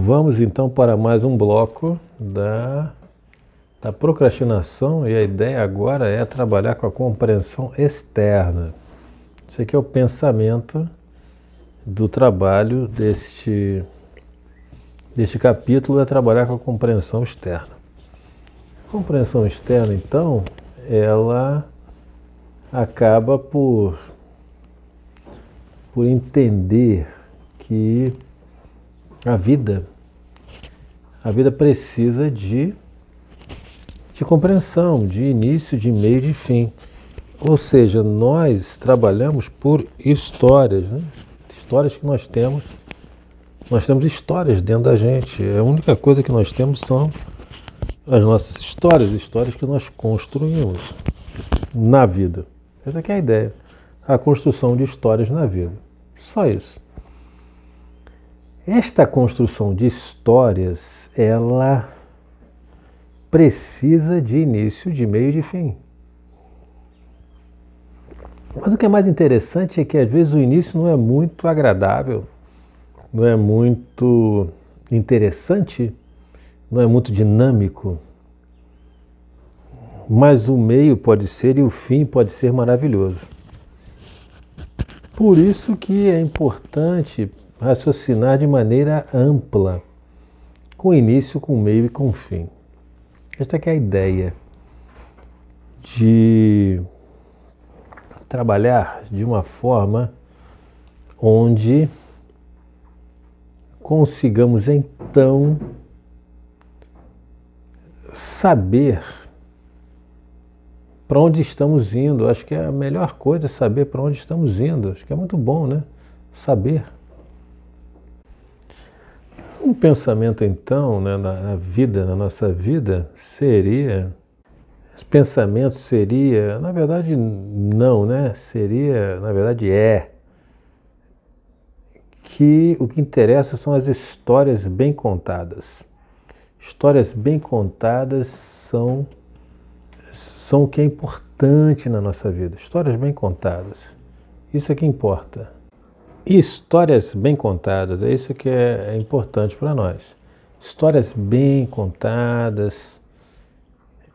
Vamos então para mais um bloco da, da procrastinação e a ideia agora é trabalhar com a compreensão externa. Esse aqui é o pensamento do trabalho deste, deste capítulo, é trabalhar com a compreensão externa. A compreensão externa, então, ela acaba por, por entender que a vida, a vida precisa de, de compreensão, de início, de meio de fim. Ou seja, nós trabalhamos por histórias, né? histórias que nós temos. Nós temos histórias dentro da gente. A única coisa que nós temos são as nossas histórias, histórias que nós construímos na vida. Essa é a ideia. A construção de histórias na vida. Só isso. Esta construção de histórias, ela precisa de início, de meio e de fim. Mas o que é mais interessante é que às vezes o início não é muito agradável, não é muito interessante, não é muito dinâmico. Mas o meio pode ser e o fim pode ser maravilhoso. Por isso que é importante raciocinar de maneira ampla, com início, com meio e com fim. Esta é a ideia de trabalhar de uma forma onde consigamos então saber para onde estamos indo. Acho que é a melhor coisa é saber para onde estamos indo. Acho que é muito bom, né? Saber. Um pensamento, então, né, na vida, na nossa vida, seria. Os pensamentos seria, na verdade, não, né? Seria, na verdade, é que o que interessa são as histórias bem contadas. Histórias bem contadas são, são o que é importante na nossa vida. Histórias bem contadas. Isso é que importa. Histórias bem contadas, é isso que é, é importante para nós. Histórias bem contadas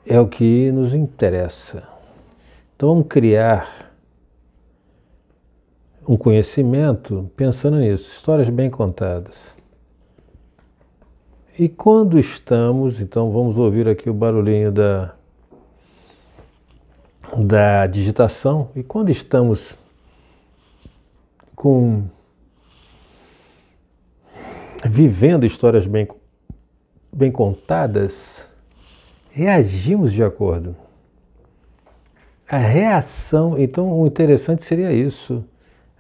é o que nos interessa. Então vamos criar um conhecimento pensando nisso, histórias bem contadas. E quando estamos, então vamos ouvir aqui o barulhinho da, da digitação, e quando estamos com vivendo histórias bem, bem contadas, reagimos de acordo. A reação, então o interessante seria isso.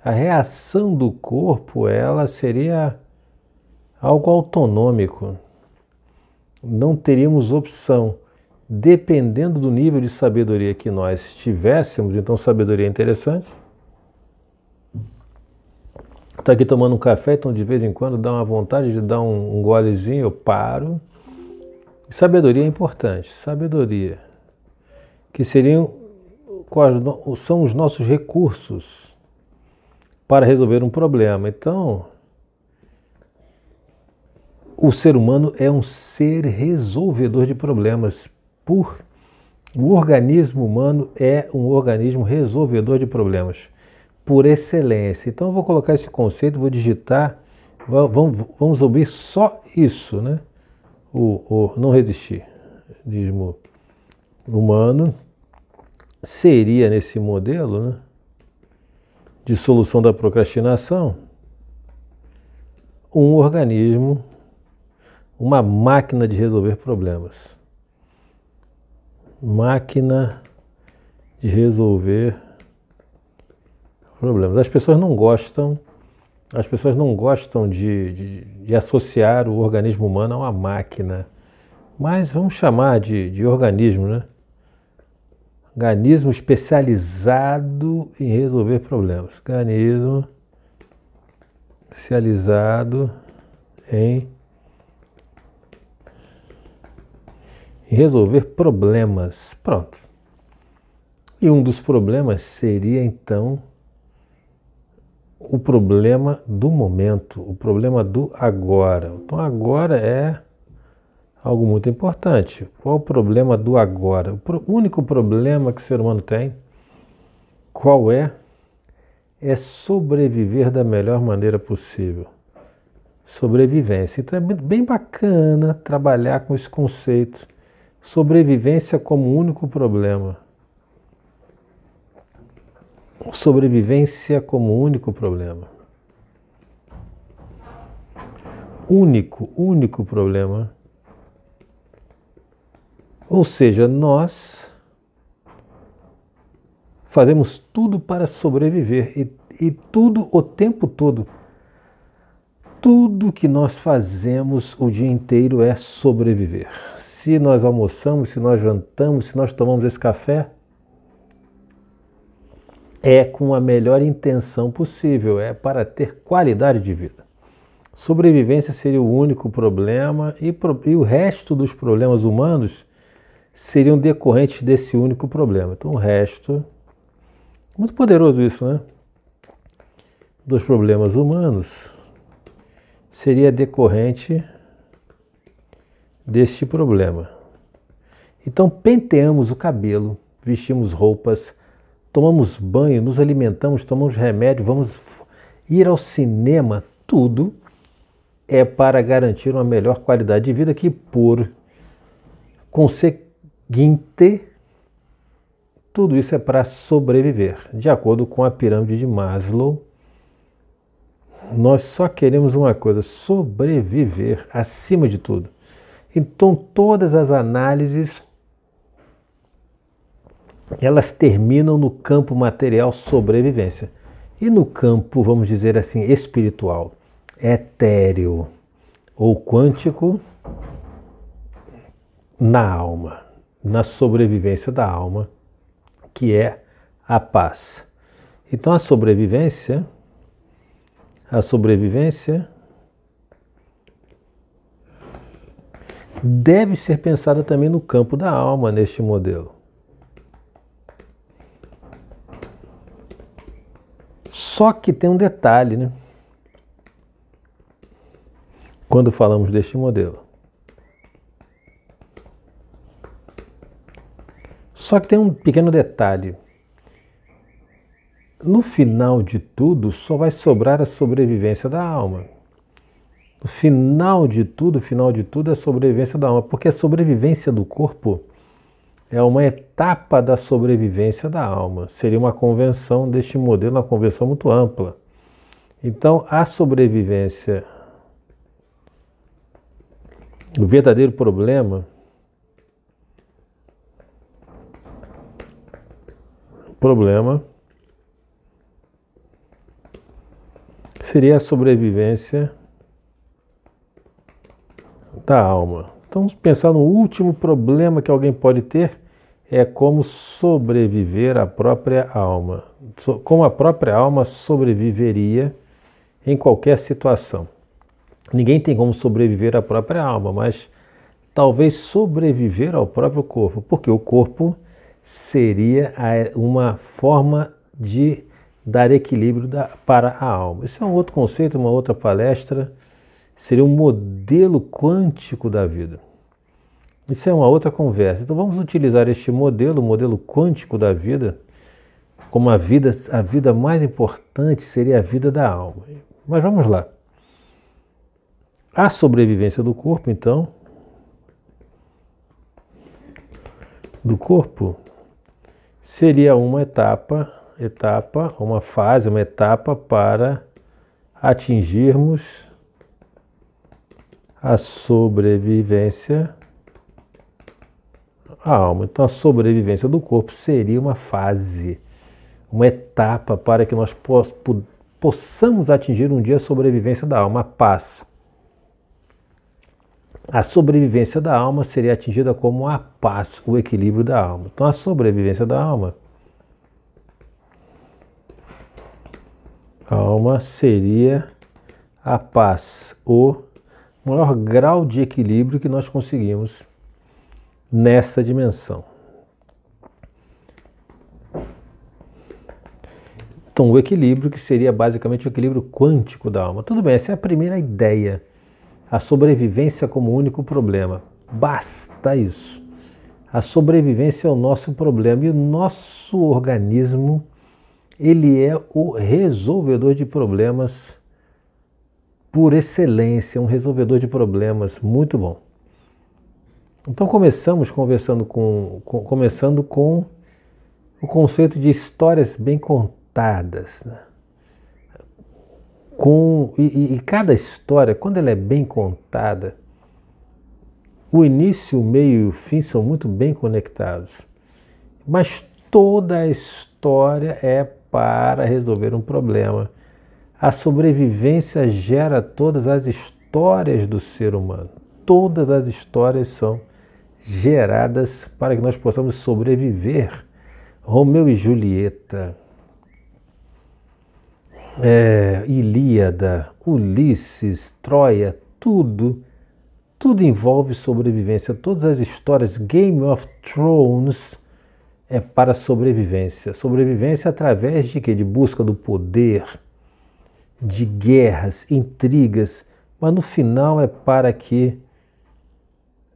A reação do corpo, ela seria algo autonômico. Não teríamos opção. Dependendo do nível de sabedoria que nós tivéssemos, então sabedoria é interessante, Estou aqui tomando um café, então de vez em quando dá uma vontade de dar um, um golezinho, eu paro. Sabedoria é importante, sabedoria, que seriam são os nossos recursos para resolver um problema. Então, o ser humano é um ser resolvedor de problemas. Por o organismo humano é um organismo resolvedor de problemas por excelência. Então eu vou colocar esse conceito, vou digitar, vamos, vamos ouvir só isso, né? O, o não resistir. Humano seria nesse modelo, né? De solução da procrastinação, um organismo, uma máquina de resolver problemas. Máquina de resolver problemas. As pessoas não gostam, as pessoas não gostam de, de, de associar o organismo humano a uma máquina, mas vamos chamar de, de organismo, né? Organismo especializado em resolver problemas. Organismo especializado em resolver problemas. Pronto. E um dos problemas seria então o problema do momento, o problema do agora. Então, agora é algo muito importante. Qual o problema do agora? O único problema que o ser humano tem, qual é? É sobreviver da melhor maneira possível. Sobrevivência. Então é bem bacana trabalhar com esse conceito. Sobrevivência como único problema. Sobrevivência como único problema. Único, único problema ou seja, nós fazemos tudo para sobreviver e, e tudo o tempo todo. Tudo que nós fazemos o dia inteiro é sobreviver. Se nós almoçamos, se nós jantamos, se nós tomamos esse café, é com a melhor intenção possível, é para ter qualidade de vida. Sobrevivência seria o único problema e, e o resto dos problemas humanos seriam decorrentes desse único problema. Então o resto. Muito poderoso isso, né? Dos problemas humanos seria decorrente deste problema. Então penteamos o cabelo, vestimos roupas, tomamos banho, nos alimentamos, tomamos remédio, vamos ir ao cinema, tudo é para garantir uma melhor qualidade de vida que por consequência Guinte, tudo isso é para sobreviver. De acordo com a pirâmide de Maslow, nós só queremos uma coisa: sobreviver acima de tudo. Então, todas as análises elas terminam no campo material sobrevivência. E no campo, vamos dizer assim, espiritual, etéreo ou quântico, na alma na sobrevivência da alma, que é a paz. Então a sobrevivência, a sobrevivência deve ser pensada também no campo da alma neste modelo. Só que tem um detalhe, né? Quando falamos deste modelo. Só que tem um pequeno detalhe. No final de tudo, só vai sobrar a sobrevivência da alma. No final de tudo, final de tudo é a sobrevivência da alma, porque a sobrevivência do corpo é uma etapa da sobrevivência da alma. Seria uma convenção deste modelo, uma convenção muito ampla. Então, a sobrevivência, o verdadeiro problema problema seria a sobrevivência da alma. Então, vamos pensar no último problema que alguém pode ter é como sobreviver à própria alma. Como a própria alma sobreviveria em qualquer situação. Ninguém tem como sobreviver à própria alma, mas talvez sobreviver ao próprio corpo, porque o corpo seria uma forma de dar equilíbrio para a alma. Isso é um outro conceito, uma outra palestra. Seria um modelo quântico da vida. Isso é uma outra conversa. Então vamos utilizar este modelo, o modelo quântico da vida, como a vida, a vida mais importante seria a vida da alma. Mas vamos lá. A sobrevivência do corpo, então, do corpo seria uma etapa, etapa, uma fase, uma etapa para atingirmos a sobrevivência a alma. Então a sobrevivência do corpo seria uma fase, uma etapa para que nós possamos atingir um dia a sobrevivência da alma, a paz. A sobrevivência da alma seria atingida como a paz, o equilíbrio da alma. Então, a sobrevivência da alma, a alma seria a paz, o maior grau de equilíbrio que nós conseguimos nessa dimensão. Então, o equilíbrio, que seria basicamente o equilíbrio quântico da alma. Tudo bem, essa é a primeira ideia. A sobrevivência como único problema. Basta isso. A sobrevivência é o nosso problema e o nosso organismo, ele é o resolvedor de problemas por excelência, um resolvedor de problemas muito bom. Então começamos conversando com, com começando com o conceito de histórias bem contadas. Né? Com, e, e cada história, quando ela é bem contada, o início, o meio e o fim são muito bem conectados. Mas toda a história é para resolver um problema. A sobrevivência gera todas as histórias do ser humano. Todas as histórias são geradas para que nós possamos sobreviver. Romeu e Julieta, é, Ilíada, Ulisses, Troia, tudo, tudo envolve sobrevivência. Todas as histórias, Game of Thrones é para sobrevivência. Sobrevivência através de quê? De busca do poder, de guerras, intrigas, mas no final é para que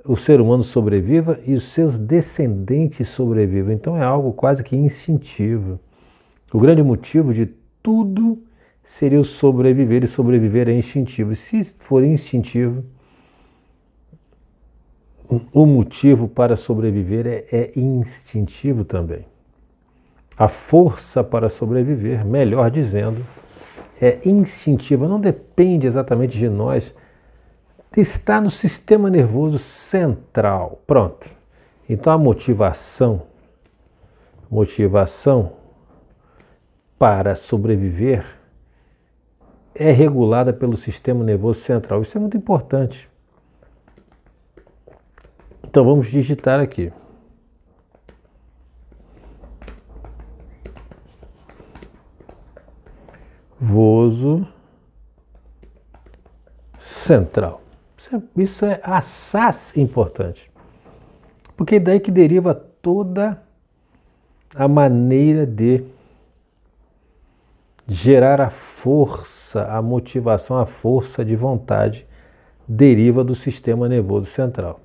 o ser humano sobreviva e os seus descendentes sobrevivam. Então é algo quase que instintivo. O grande motivo de tudo seria o sobreviver, e sobreviver é instintivo. Se for instintivo, o motivo para sobreviver é, é instintivo também. A força para sobreviver, melhor dizendo, é instintiva, não depende exatamente de nós está no sistema nervoso central. Pronto. Então a motivação, motivação para sobreviver é regulada pelo sistema nervoso central. Isso é muito importante. Então vamos digitar aqui. Voso central. Isso é assaz importante. Porque é daí que deriva toda a maneira de gerar a força, a motivação, a força de vontade deriva do sistema nervoso central.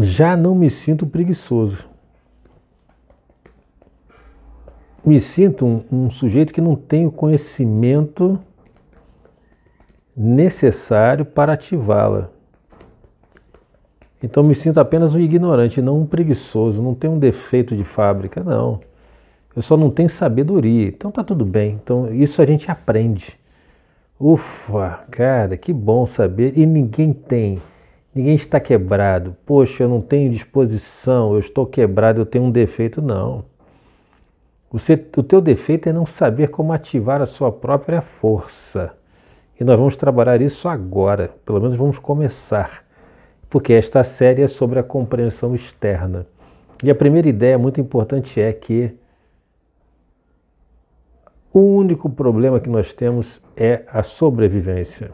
Já não me sinto preguiçoso. Me sinto um, um sujeito que não tem o conhecimento necessário para ativá-la. Então me sinto apenas um ignorante, não um preguiçoso, não tenho um defeito de fábrica, não. Eu só não tenho sabedoria. Então tá tudo bem. Então isso a gente aprende. Ufa, cara, que bom saber. E ninguém tem. Ninguém está quebrado. Poxa, eu não tenho disposição, eu estou quebrado, eu tenho um defeito. Não. Você, o teu defeito é não saber como ativar a sua própria força. E nós vamos trabalhar isso agora, pelo menos vamos começar, porque esta série é sobre a compreensão externa. E a primeira ideia muito importante é que o único problema que nós temos é a sobrevivência.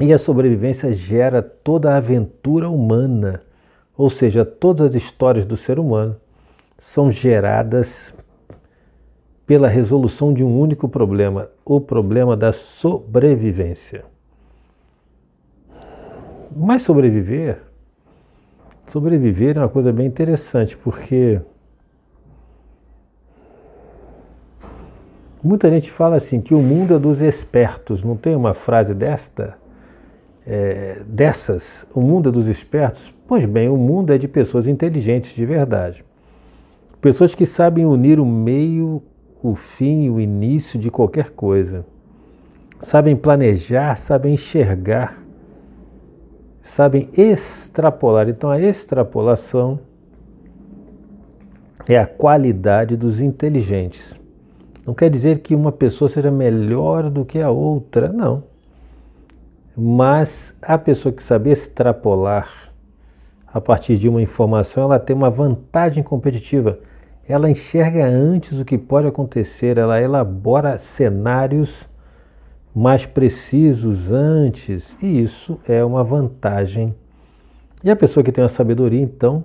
E a sobrevivência gera toda a aventura humana, ou seja, todas as histórias do ser humano são geradas pela resolução de um único problema, o problema da sobrevivência. Mas sobreviver, sobreviver é uma coisa bem interessante, porque muita gente fala assim que o mundo é dos espertos. Não tem uma frase desta? É, dessas, o mundo é dos espertos? Pois bem, o mundo é de pessoas inteligentes de verdade. Pessoas que sabem unir o meio o fim e o início de qualquer coisa. Sabem planejar, sabem enxergar, sabem extrapolar. Então a extrapolação é a qualidade dos inteligentes. Não quer dizer que uma pessoa seja melhor do que a outra, não. Mas a pessoa que sabe extrapolar a partir de uma informação, ela tem uma vantagem competitiva ela enxerga antes o que pode acontecer, ela elabora cenários mais precisos antes, e isso é uma vantagem. E a pessoa que tem a sabedoria, então,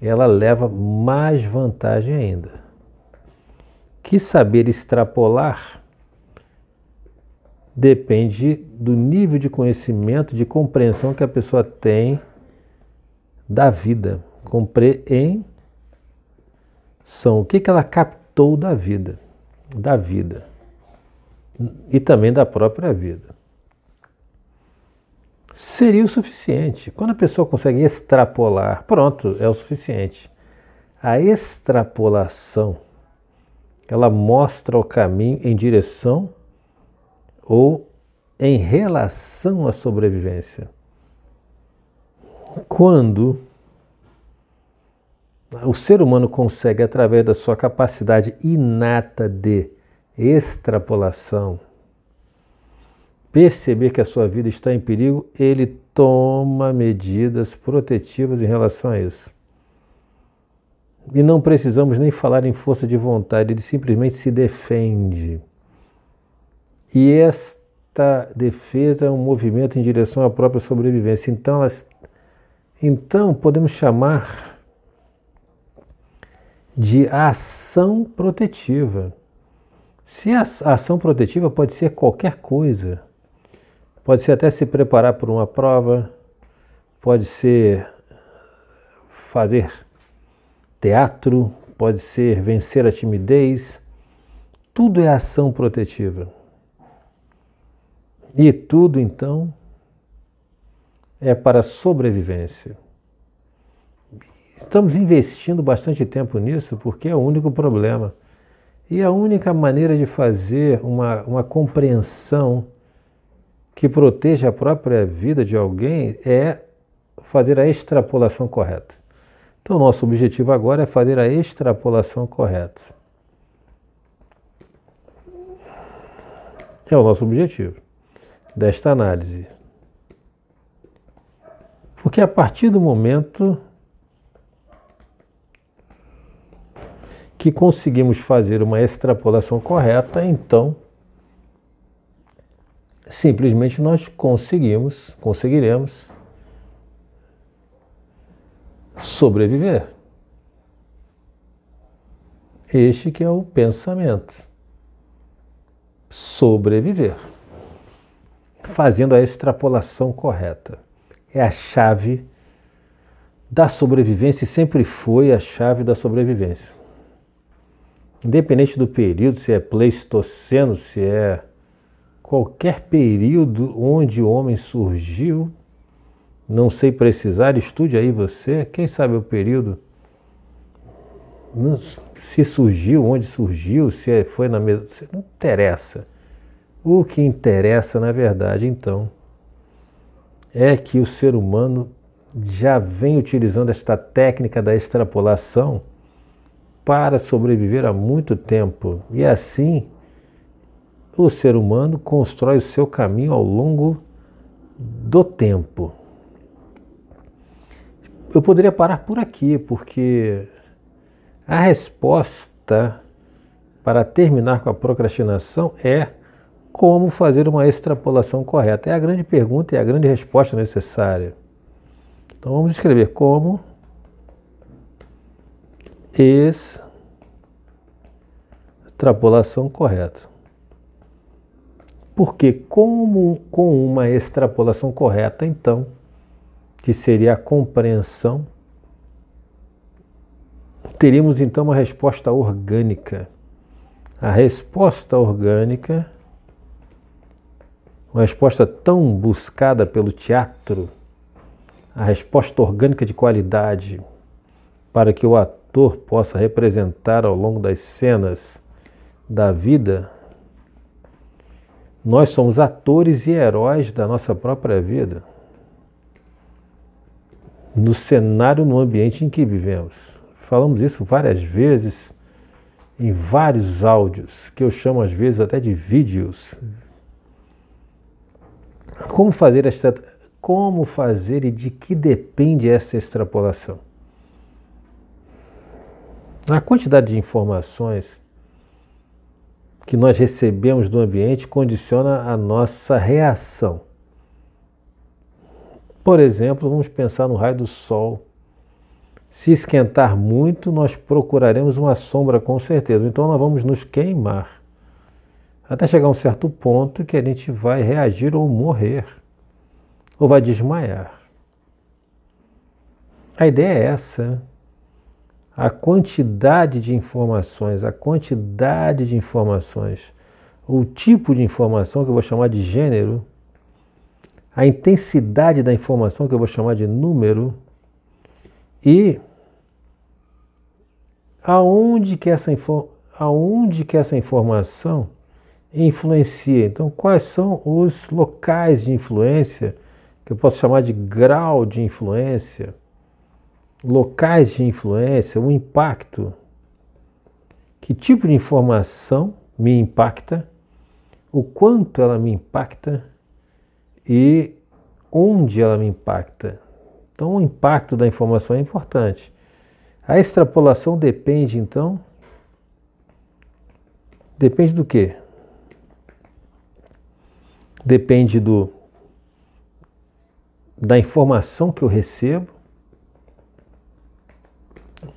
ela leva mais vantagem ainda. que saber extrapolar depende do nível de conhecimento, de compreensão que a pessoa tem da vida. Compreensão. O que, que ela captou da vida? Da vida. E também da própria vida. Seria o suficiente. Quando a pessoa consegue extrapolar, pronto, é o suficiente. A extrapolação, ela mostra o caminho em direção ou em relação à sobrevivência. Quando o ser humano consegue, através da sua capacidade inata de extrapolação, perceber que a sua vida está em perigo, ele toma medidas protetivas em relação a isso. E não precisamos nem falar em força de vontade, ele simplesmente se defende. E esta defesa é um movimento em direção à própria sobrevivência. Então, elas, então podemos chamar de ação protetiva. Se a ação protetiva pode ser qualquer coisa, pode ser até se preparar por uma prova, pode ser fazer teatro, pode ser vencer a timidez, tudo é ação protetiva. E tudo então é para sobrevivência. Estamos investindo bastante tempo nisso porque é o único problema. E a única maneira de fazer uma, uma compreensão que proteja a própria vida de alguém é fazer a extrapolação correta. Então, nosso objetivo agora é fazer a extrapolação correta. É o nosso objetivo desta análise. Porque a partir do momento que conseguimos fazer uma extrapolação correta, então simplesmente nós conseguimos, conseguiremos sobreviver. Este que é o pensamento. Sobreviver fazendo a extrapolação correta. É a chave da sobrevivência e sempre foi a chave da sobrevivência. Independente do período, se é pleistoceno, se é qualquer período onde o homem surgiu, não sei precisar, estude aí você, quem sabe o período, se surgiu, onde surgiu, se é, foi na mesa, não interessa. O que interessa, na verdade, então, é que o ser humano já vem utilizando esta técnica da extrapolação para sobreviver há muito tempo. E assim, o ser humano constrói o seu caminho ao longo do tempo. Eu poderia parar por aqui, porque a resposta para terminar com a procrastinação é como fazer uma extrapolação correta? É a grande pergunta e a grande resposta necessária. Então vamos escrever como extrapolação correta. Porque como com uma extrapolação correta, então, que seria a compreensão, teríamos então uma resposta orgânica. A resposta orgânica uma resposta tão buscada pelo teatro, a resposta orgânica de qualidade, para que o ator possa representar ao longo das cenas da vida, nós somos atores e heróis da nossa própria vida, no cenário, no ambiente em que vivemos. Falamos isso várias vezes em vários áudios, que eu chamo às vezes até de vídeos, como fazer esta como fazer e de que depende essa extrapolação? A quantidade de informações que nós recebemos do ambiente condiciona a nossa reação. Por exemplo, vamos pensar no raio do sol. Se esquentar muito, nós procuraremos uma sombra com certeza. Então nós vamos nos queimar. Até chegar a um certo ponto que a gente vai reagir ou morrer. Ou vai desmaiar. A ideia é essa. A quantidade de informações, a quantidade de informações, o tipo de informação que eu vou chamar de gênero, a intensidade da informação que eu vou chamar de número e aonde que essa, aonde que essa informação influencia. Então, quais são os locais de influência, que eu posso chamar de grau de influência, locais de influência, o impacto. Que tipo de informação me impacta, o quanto ela me impacta e onde ela me impacta. Então, o impacto da informação é importante. A extrapolação depende, então, depende do quê? Depende do da informação que eu recebo,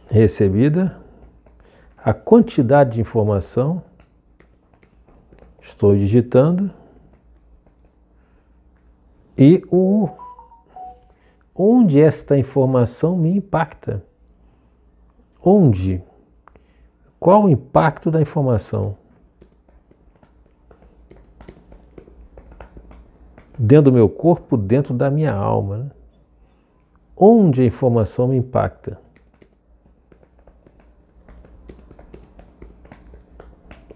recebida, a quantidade de informação, estou digitando, e o onde esta informação me impacta. Onde? Qual o impacto da informação? Dentro do meu corpo, dentro da minha alma. Né? Onde a informação me impacta?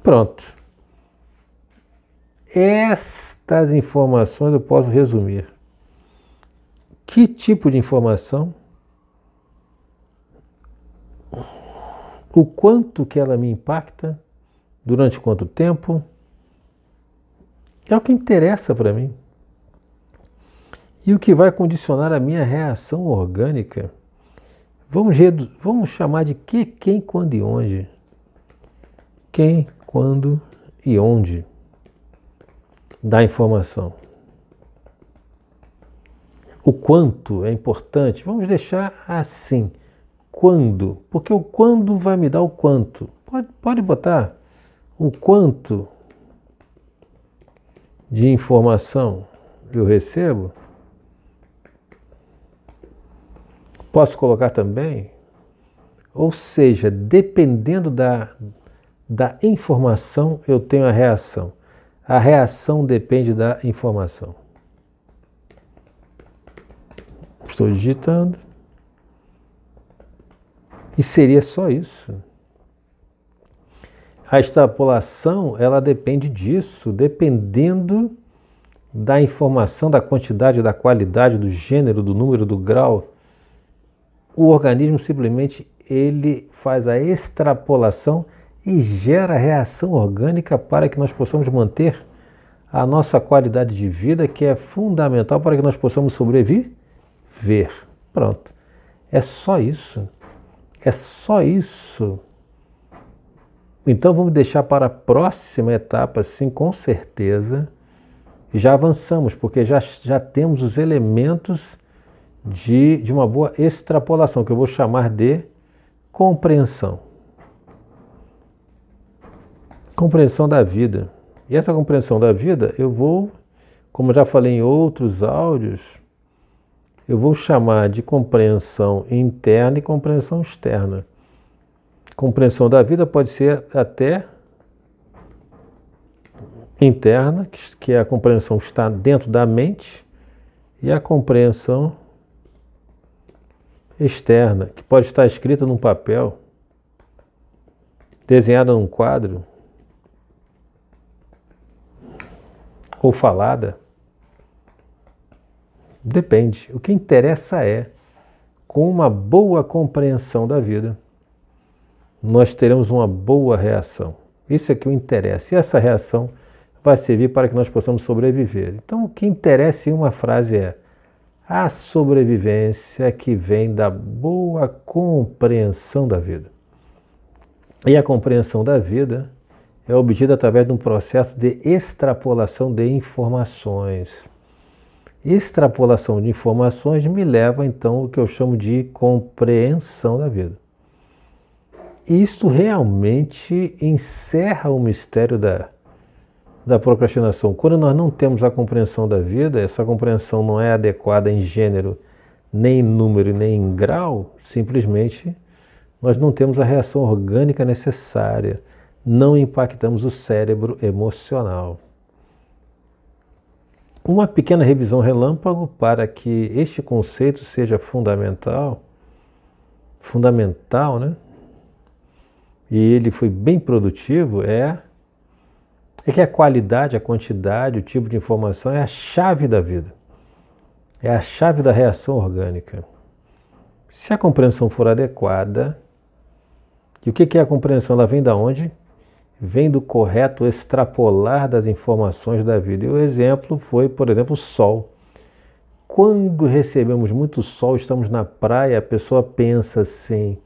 Pronto. Estas informações eu posso resumir. Que tipo de informação? o quanto que ela me impacta, durante quanto tempo, é o que interessa para mim. E o que vai condicionar a minha reação orgânica. Vamos, vamos chamar de que, quem, quando e onde. Quem, quando e onde da informação. O quanto é importante, vamos deixar assim quando, porque o quando vai me dar o quanto. Pode, pode botar o quanto de informação eu recebo. Posso colocar também, ou seja, dependendo da, da informação, eu tenho a reação. A reação depende da informação. Estou digitando. E seria só isso. A extrapolação, ela depende disso, dependendo da informação, da quantidade, da qualidade, do gênero, do número, do grau. O organismo simplesmente ele faz a extrapolação e gera reação orgânica para que nós possamos manter a nossa qualidade de vida, que é fundamental para que nós possamos sobreviver. Pronto. É só isso. É só isso. Então vamos deixar para a próxima etapa, sim, com certeza. Já avançamos, porque já, já temos os elementos de, de uma boa extrapolação, que eu vou chamar de compreensão. Compreensão da vida. E essa compreensão da vida eu vou, como já falei em outros áudios, eu vou chamar de compreensão interna e compreensão externa. Compreensão da vida pode ser até interna, que é a compreensão que está dentro da mente, e a compreensão externa, que pode estar escrita num papel, desenhada num quadro, ou falada. Depende. O que interessa é, com uma boa compreensão da vida, nós teremos uma boa reação. Isso é que o interessa. E essa reação vai servir para que nós possamos sobreviver. Então, o que interessa em uma frase é a sobrevivência que vem da boa compreensão da vida. E a compreensão da vida é obtida através de um processo de extrapolação de informações. extrapolação de informações me leva então ao que eu chamo de compreensão da vida. Isto realmente encerra o mistério da, da procrastinação. Quando nós não temos a compreensão da vida, essa compreensão não é adequada em gênero, nem em número, nem em grau, simplesmente nós não temos a reação orgânica necessária, não impactamos o cérebro emocional. Uma pequena revisão relâmpago para que este conceito seja fundamental, fundamental, né? E ele foi bem produtivo, é, é que a qualidade, a quantidade, o tipo de informação é a chave da vida. É a chave da reação orgânica. Se a compreensão for adequada, e o que é a compreensão? Ela vem da onde? Vem do correto extrapolar das informações da vida. E o exemplo foi, por exemplo, o sol. Quando recebemos muito sol, estamos na praia, a pessoa pensa assim: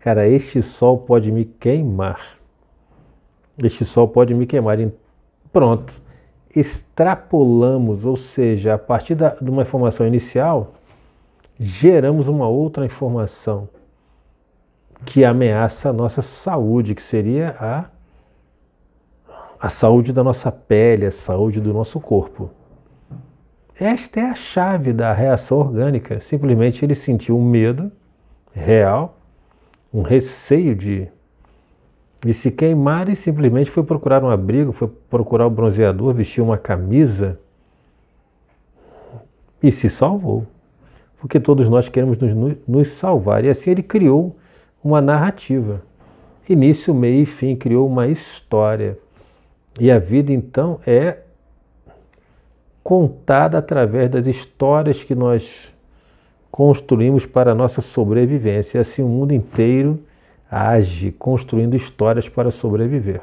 cara, este sol pode me queimar. Este sol pode me queimar. E pronto. Extrapolamos, ou seja, a partir da, de uma informação inicial, geramos uma outra informação que ameaça a nossa saúde, que seria a a saúde da nossa pele, a saúde do nosso corpo. Esta é a chave da reação orgânica. Simplesmente ele sentiu um medo real, um receio de, de se queimar e simplesmente foi procurar um abrigo, foi procurar o um bronzeador, vestiu uma camisa e se salvou. Porque todos nós queremos nos, nos salvar. E assim ele criou uma narrativa. Início, meio e fim, criou uma história. E a vida então é contada através das histórias que nós construímos para a nossa sobrevivência. E assim o mundo inteiro age construindo histórias para sobreviver.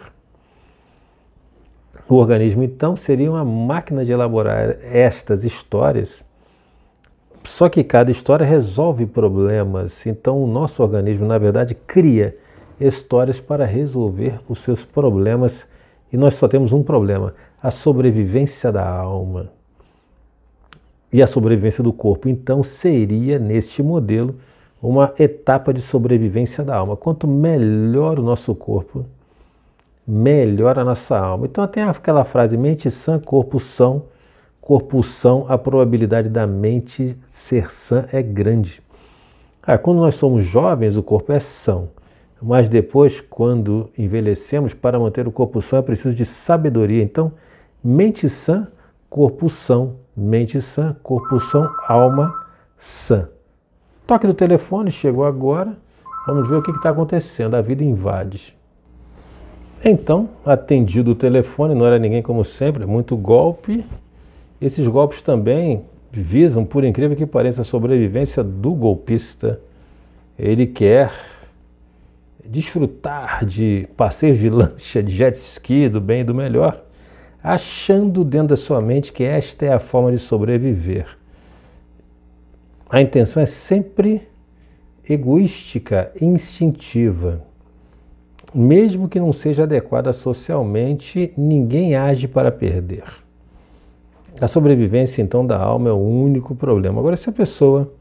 O organismo então seria uma máquina de elaborar estas histórias. Só que cada história resolve problemas. Então o nosso organismo, na verdade, cria histórias para resolver os seus problemas e nós só temos um problema: a sobrevivência da alma e a sobrevivência do corpo. Então, seria neste modelo uma etapa de sobrevivência da alma. Quanto melhor o nosso corpo, melhor a nossa alma. Então, tem aquela frase: mente sã, corpo são. Corpo são, a probabilidade da mente ser sã é grande. Ah, quando nós somos jovens, o corpo é são. Mas depois, quando envelhecemos, para manter o corpo são é preciso de sabedoria. Então, mente sã, corpo são, mente sã, corpo são, alma sã. Toque do telefone, chegou agora. Vamos ver o que está acontecendo. A vida invade. Então, atendido o telefone, não era ninguém como sempre, muito golpe. Esses golpes também visam, por incrível que pareça, a sobrevivência do golpista. Ele quer desfrutar de passeios de lancha, de jet ski, do bem e do melhor, achando dentro da sua mente que esta é a forma de sobreviver. A intenção é sempre egoística, instintiva. Mesmo que não seja adequada socialmente, ninguém age para perder. A sobrevivência, então, da alma é o único problema. Agora, se a pessoa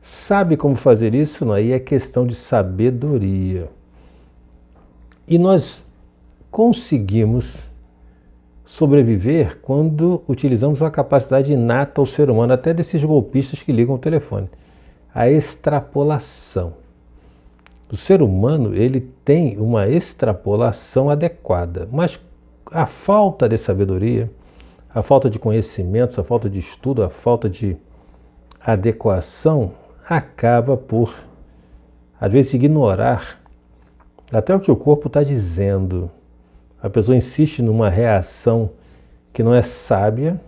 sabe como fazer isso, aí é questão de sabedoria. E nós conseguimos sobreviver quando utilizamos a capacidade inata ao ser humano, até desses golpistas que ligam o telefone, a extrapolação. O ser humano ele tem uma extrapolação adequada, mas a falta de sabedoria, a falta de conhecimentos, a falta de estudo, a falta de adequação acaba por às vezes ignorar até o que o corpo está dizendo. A pessoa insiste numa reação que não é sábia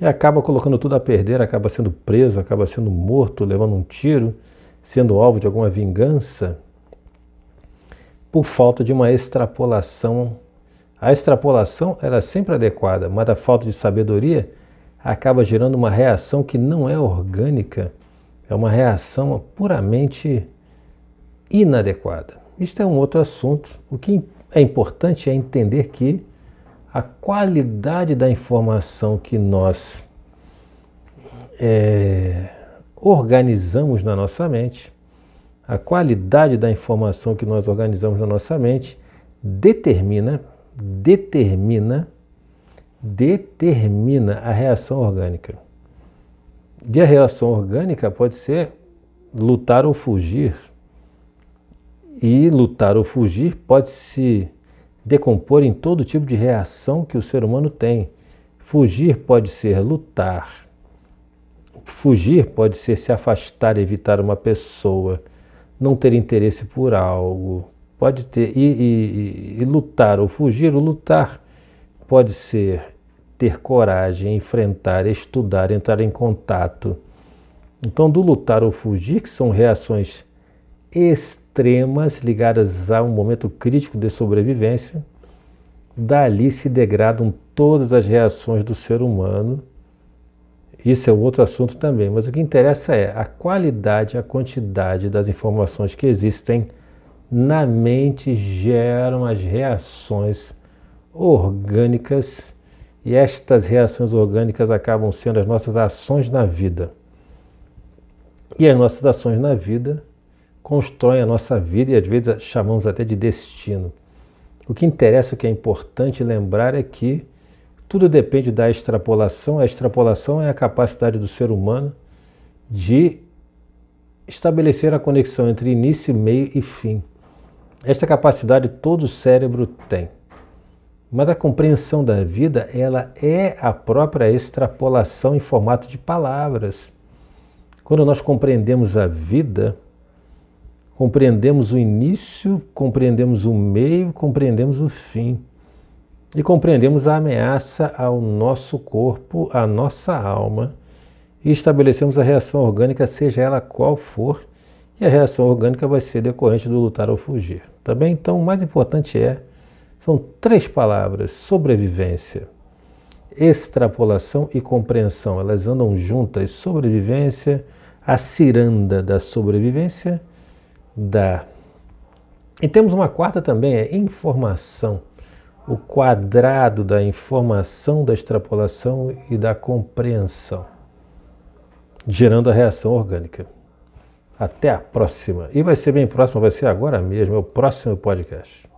e acaba colocando tudo a perder, acaba sendo preso, acaba sendo morto, levando um tiro, sendo alvo de alguma vingança, por falta de uma extrapolação. A extrapolação era é sempre adequada, mas a falta de sabedoria acaba gerando uma reação que não é orgânica, é uma reação puramente inadequada. Isto é um outro assunto. O que é importante é entender que a qualidade da informação que nós é, organizamos na nossa mente, a qualidade da informação que nós organizamos na nossa mente determina, determina, determina a reação orgânica. E a reação orgânica pode ser lutar ou fugir. E lutar ou fugir pode se decompor em todo tipo de reação que o ser humano tem. Fugir pode ser lutar. Fugir pode ser se afastar, evitar uma pessoa, não ter interesse por algo. Pode ter. E, e, e lutar ou fugir, o lutar pode ser ter coragem, enfrentar, estudar, entrar em contato. Então, do lutar ou fugir, que são reações extremas ligadas a um momento crítico de sobrevivência, dali se degradam todas as reações do ser humano. Isso é outro assunto também, mas o que interessa é a qualidade, a quantidade das informações que existem na mente geram as reações orgânicas e estas reações orgânicas acabam sendo as nossas ações na vida. E as nossas ações na vida constroem a nossa vida e às vezes chamamos até de destino. O que interessa, o que é importante lembrar é que tudo depende da extrapolação. A extrapolação é a capacidade do ser humano de estabelecer a conexão entre início, meio e fim. Esta capacidade todo cérebro tem. Mas a compreensão da vida, ela é a própria extrapolação em formato de palavras. Quando nós compreendemos a vida, compreendemos o início, compreendemos o meio, compreendemos o fim. E compreendemos a ameaça ao nosso corpo, à nossa alma, e estabelecemos a reação orgânica, seja ela qual for, e a reação orgânica vai ser decorrente do lutar ou fugir. Tá? Então, o mais importante é, são três palavras: sobrevivência, extrapolação e compreensão. Elas andam juntas. Sobrevivência, a ciranda da sobrevivência, da. E temos uma quarta também, é informação. O quadrado da informação, da extrapolação e da compreensão, gerando a reação orgânica. Até a próxima. E vai ser bem próximo, vai ser agora mesmo, é o próximo podcast.